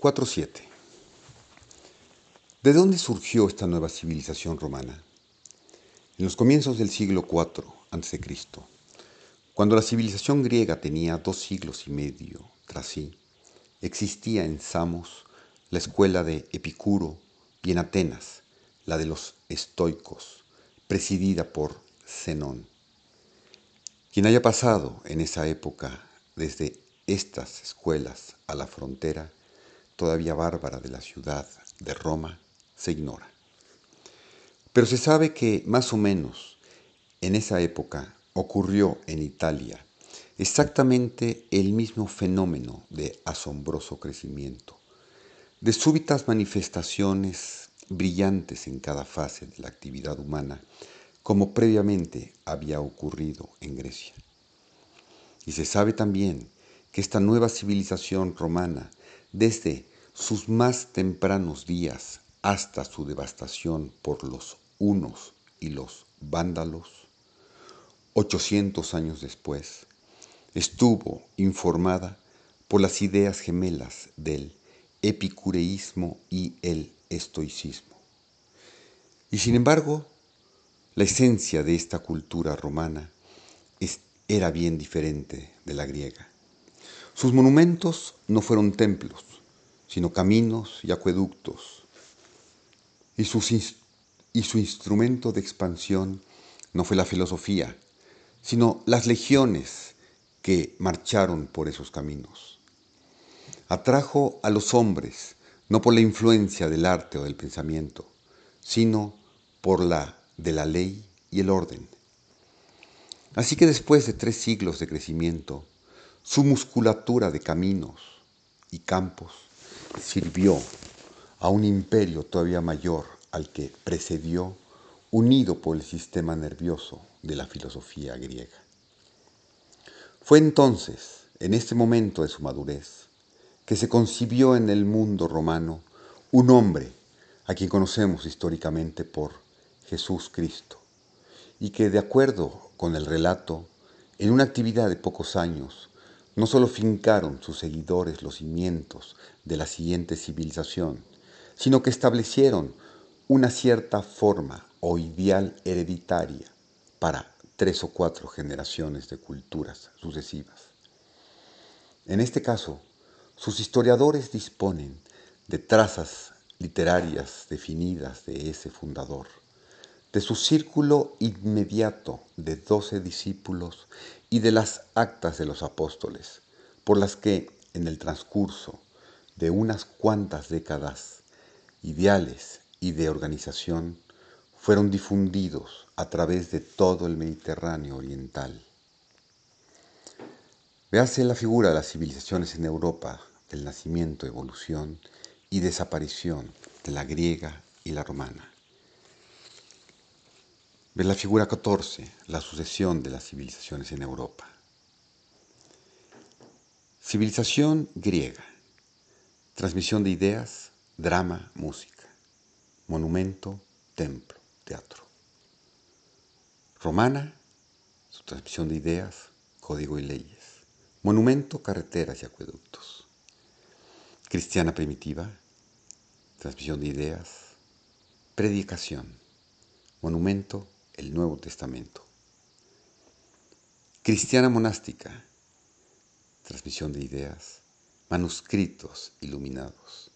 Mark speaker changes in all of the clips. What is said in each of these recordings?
Speaker 1: 4.7 ¿De dónde surgió esta nueva civilización romana? En los comienzos del siglo IV a.C., cuando la civilización griega tenía dos siglos y medio tras sí, existía en Samos la escuela de Epicuro y en Atenas la de los estoicos, presidida por Zenón. Quien haya pasado en esa época desde estas escuelas a la frontera, todavía bárbara de la ciudad de Roma, se ignora. Pero se sabe que más o menos en esa época ocurrió en Italia exactamente el mismo fenómeno de asombroso crecimiento, de súbitas manifestaciones brillantes en cada fase de la actividad humana, como previamente había ocurrido en Grecia. Y se sabe también que esta nueva civilización romana, desde sus más tempranos días hasta su devastación por los hunos y los vándalos, 800 años después, estuvo informada por las ideas gemelas del epicureísmo y el estoicismo. Y sin embargo, la esencia de esta cultura romana era bien diferente de la griega. Sus monumentos no fueron templos, sino caminos y acueductos. Y, y su instrumento de expansión no fue la filosofía, sino las legiones que marcharon por esos caminos. Atrajo a los hombres no por la influencia del arte o del pensamiento, sino por la de la ley y el orden. Así que después de tres siglos de crecimiento, su musculatura de caminos y campos sirvió a un imperio todavía mayor al que precedió, unido por el sistema nervioso de la filosofía griega. Fue entonces, en este momento de su madurez, que se concibió en el mundo romano un hombre a quien conocemos históricamente por Jesús Cristo, y que de acuerdo con el relato, en una actividad de pocos años, no solo fincaron sus seguidores los cimientos de la siguiente civilización, sino que establecieron una cierta forma o ideal hereditaria para tres o cuatro generaciones de culturas sucesivas. En este caso, sus historiadores disponen de trazas literarias definidas de ese fundador, de su círculo inmediato de doce discípulos y de las actas de los apóstoles, por las que en el transcurso de unas cuantas décadas, ideales y de organización fueron difundidos a través de todo el Mediterráneo oriental. Véase la figura de las civilizaciones en Europa del nacimiento, evolución y desaparición de la griega y la romana. Ve la figura 14, la sucesión de las civilizaciones en Europa. Civilización griega. Transmisión de ideas, drama, música. Monumento, templo, teatro. Romana, su transmisión de ideas, código y leyes. Monumento, carreteras y acueductos. Cristiana primitiva, transmisión de ideas, predicación. Monumento, el Nuevo Testamento. Cristiana monástica, transmisión de ideas, manuscritos iluminados,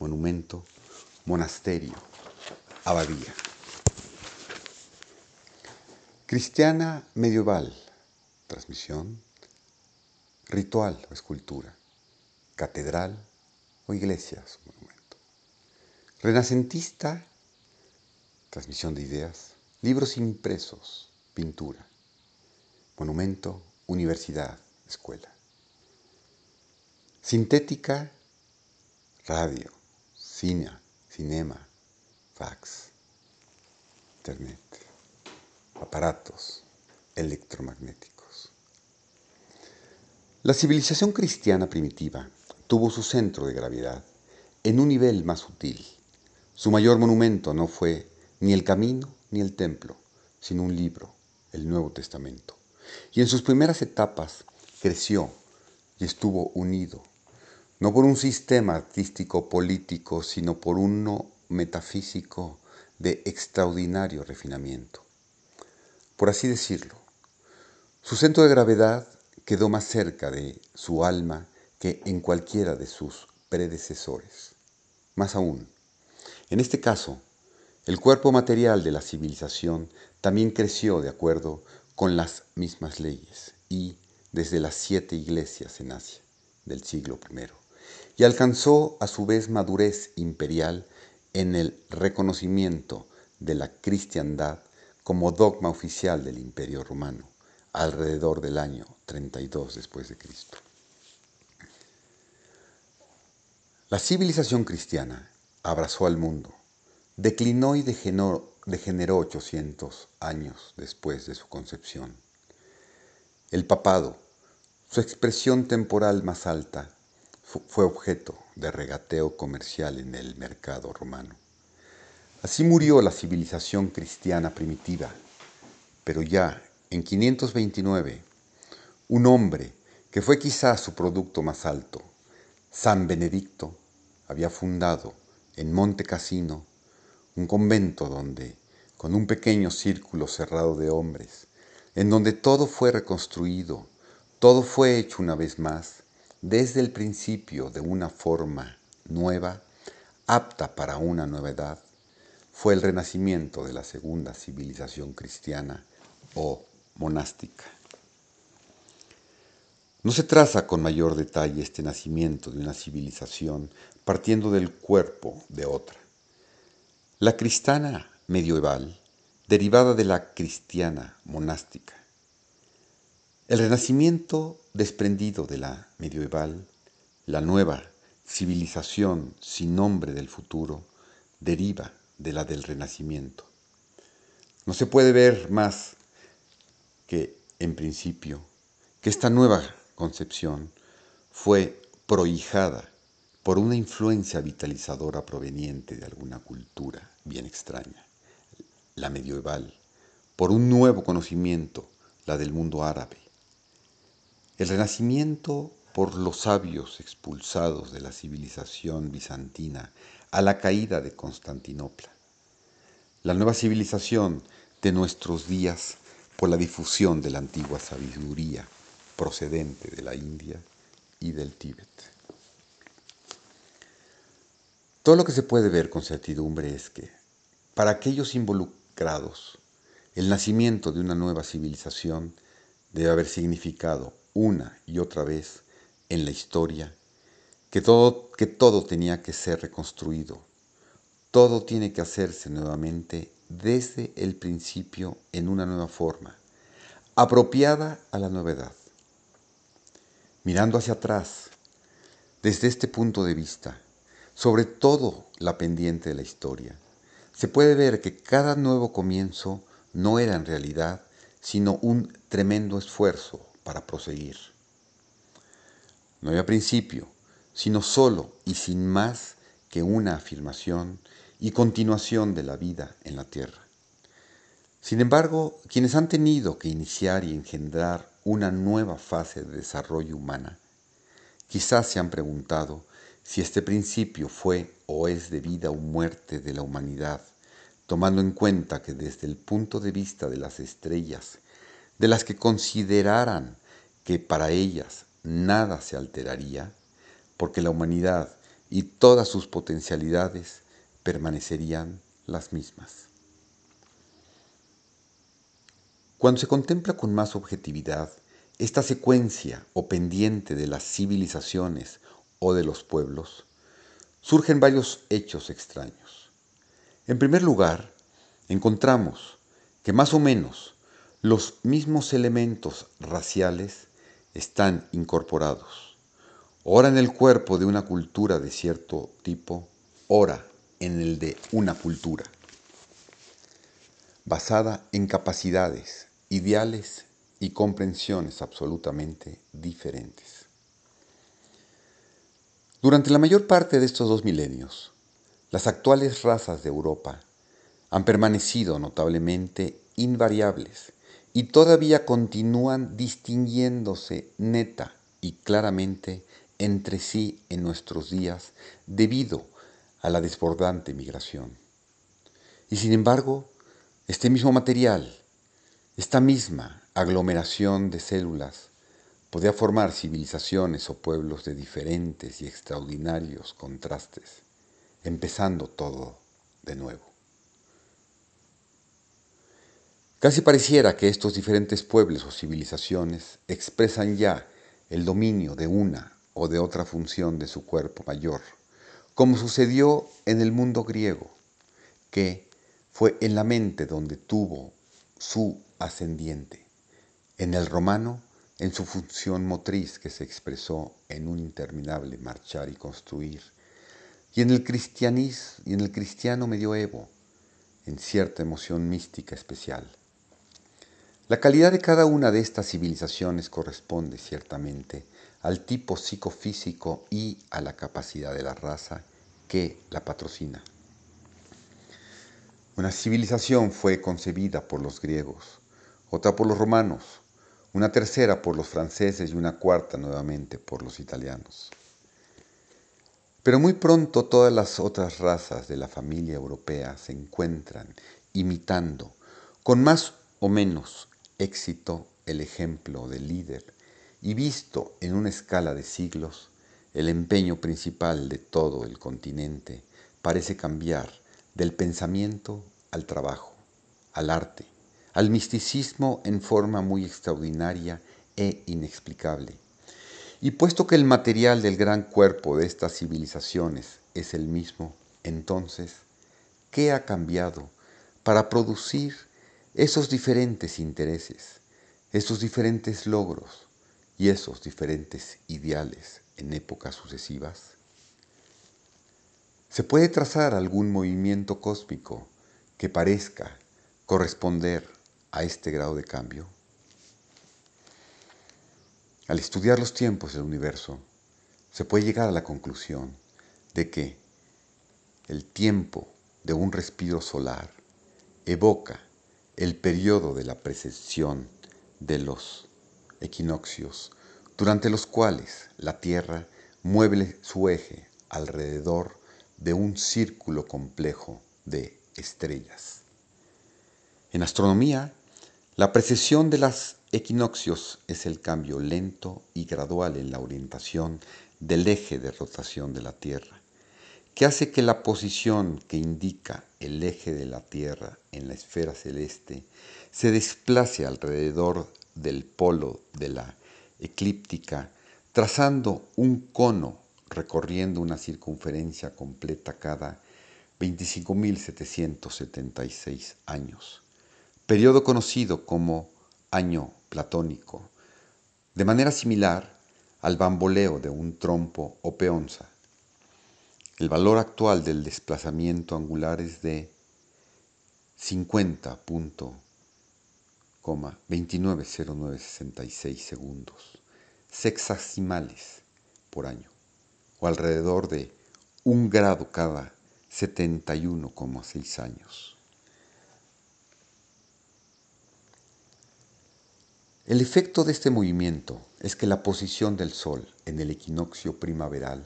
Speaker 1: monumento, monasterio, abadía. Cristiana medieval, transmisión, ritual o escultura, catedral o iglesia, monumento. Renacentista, transmisión de ideas, Libros impresos, pintura. Monumento, universidad, escuela. Sintética, radio, cine, cinema, fax, internet, aparatos electromagnéticos. La civilización cristiana primitiva tuvo su centro de gravedad en un nivel más sutil. Su mayor monumento no fue ni el camino ni el templo, sino un libro, el Nuevo Testamento. Y en sus primeras etapas creció y estuvo unido no por un sistema artístico político, sino por uno metafísico de extraordinario refinamiento. Por así decirlo, su centro de gravedad quedó más cerca de su alma que en cualquiera de sus predecesores. Más aún, en este caso, el cuerpo material de la civilización también creció de acuerdo con las mismas leyes y desde las siete iglesias en Asia del siglo I, y alcanzó a su vez madurez imperial en el reconocimiento de la cristiandad como dogma oficial del imperio romano alrededor del año 32 después de Cristo. La civilización cristiana abrazó al mundo, declinó y degeneró, degeneró 800 años después de su concepción. El papado, su expresión temporal más alta, fue objeto de regateo comercial en el mercado romano. Así murió la civilización cristiana primitiva, pero ya en 529, un hombre que fue quizás su producto más alto, San Benedicto, había fundado en Monte Cassino un convento donde, con un pequeño círculo cerrado de hombres, en donde todo fue reconstruido, todo fue hecho una vez más, desde el principio de una forma nueva, apta para una nueva edad, fue el renacimiento de la segunda civilización cristiana o monástica. No se traza con mayor detalle este nacimiento de una civilización partiendo del cuerpo de otra. La cristiana medieval, derivada de la cristiana monástica. El renacimiento desprendido de la medieval, la nueva civilización sin nombre del futuro, deriva de la del renacimiento. No se puede ver más que, en principio, que esta nueva concepción fue prohijada por una influencia vitalizadora proveniente de alguna cultura bien extraña, la medieval, por un nuevo conocimiento, la del mundo árabe. El renacimiento por los sabios expulsados de la civilización bizantina a la caída de Constantinopla. La nueva civilización de nuestros días por la difusión de la antigua sabiduría procedente de la India y del Tíbet. Todo lo que se puede ver con certidumbre es que, para aquellos involucrados, el nacimiento de una nueva civilización debe haber significado una y otra vez en la historia que todo, que todo tenía que ser reconstruido, todo tiene que hacerse nuevamente desde el principio en una nueva forma, apropiada a la novedad. Mirando hacia atrás, desde este punto de vista, sobre todo la pendiente de la historia, se puede ver que cada nuevo comienzo no era en realidad sino un tremendo esfuerzo para proseguir. No había principio, sino solo y sin más que una afirmación y continuación de la vida en la tierra. Sin embargo, quienes han tenido que iniciar y engendrar una nueva fase de desarrollo humana, quizás se han preguntado si este principio fue o es de vida o muerte de la humanidad, tomando en cuenta que desde el punto de vista de las estrellas, de las que consideraran que para ellas nada se alteraría, porque la humanidad y todas sus potencialidades permanecerían las mismas. Cuando se contempla con más objetividad esta secuencia o pendiente de las civilizaciones o de los pueblos, surgen varios hechos extraños. En primer lugar, encontramos que más o menos los mismos elementos raciales están incorporados, ora en el cuerpo de una cultura de cierto tipo, ora en el de una cultura, basada en capacidades, ideales y comprensiones absolutamente diferentes. Durante la mayor parte de estos dos milenios, las actuales razas de Europa han permanecido notablemente invariables y todavía continúan distinguiéndose neta y claramente entre sí en nuestros días debido a la desbordante migración. Y sin embargo, este mismo material, esta misma aglomeración de células, podía formar civilizaciones o pueblos de diferentes y extraordinarios contrastes, empezando todo de nuevo. Casi pareciera que estos diferentes pueblos o civilizaciones expresan ya el dominio de una o de otra función de su cuerpo mayor, como sucedió en el mundo griego, que fue en la mente donde tuvo su ascendiente, en el romano en su función motriz que se expresó en un interminable marchar y construir, y en el cristianismo y en el cristiano medioevo en cierta emoción mística especial. La calidad de cada una de estas civilizaciones corresponde ciertamente al tipo psicofísico y a la capacidad de la raza que la patrocina. Una civilización fue concebida por los griegos, otra por los romanos, una tercera por los franceses y una cuarta nuevamente por los italianos. Pero muy pronto todas las otras razas de la familia europea se encuentran imitando, con más o menos éxito el ejemplo del líder y visto en una escala de siglos, el empeño principal de todo el continente parece cambiar del pensamiento al trabajo, al arte, al misticismo en forma muy extraordinaria e inexplicable. Y puesto que el material del gran cuerpo de estas civilizaciones es el mismo, entonces, ¿qué ha cambiado para producir esos diferentes intereses, esos diferentes logros y esos diferentes ideales en épocas sucesivas? ¿Se puede trazar algún movimiento cósmico que parezca corresponder a este grado de cambio? Al estudiar los tiempos del universo, se puede llegar a la conclusión de que el tiempo de un respiro solar evoca el periodo de la precesión de los equinoccios, durante los cuales la Tierra mueve su eje alrededor de un círculo complejo de estrellas. En astronomía, la precesión de los equinoccios es el cambio lento y gradual en la orientación del eje de rotación de la Tierra que hace que la posición que indica el eje de la Tierra en la esfera celeste se desplace alrededor del polo de la eclíptica, trazando un cono recorriendo una circunferencia completa cada 25.776 años, periodo conocido como año platónico, de manera similar al bamboleo de un trompo o peonza. El valor actual del desplazamiento angular es de 50.290966 segundos sexasimales por año, o alrededor de un grado cada 71,6 años. El efecto de este movimiento es que la posición del Sol en el equinoccio primaveral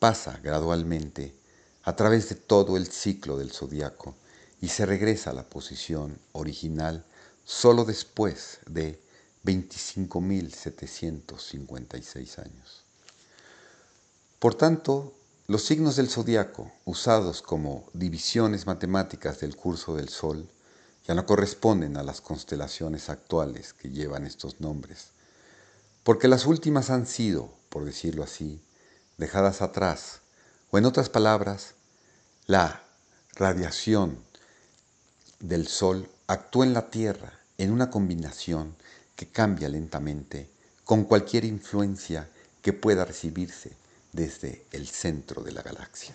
Speaker 1: pasa gradualmente a través de todo el ciclo del zodiaco y se regresa a la posición original solo después de 25.756 años. Por tanto, los signos del zodiaco, usados como divisiones matemáticas del curso del Sol, ya no corresponden a las constelaciones actuales que llevan estos nombres, porque las últimas han sido, por decirlo así, dejadas atrás, o en otras palabras, la radiación del Sol actúa en la Tierra en una combinación que cambia lentamente con cualquier influencia que pueda recibirse desde el centro de la galaxia.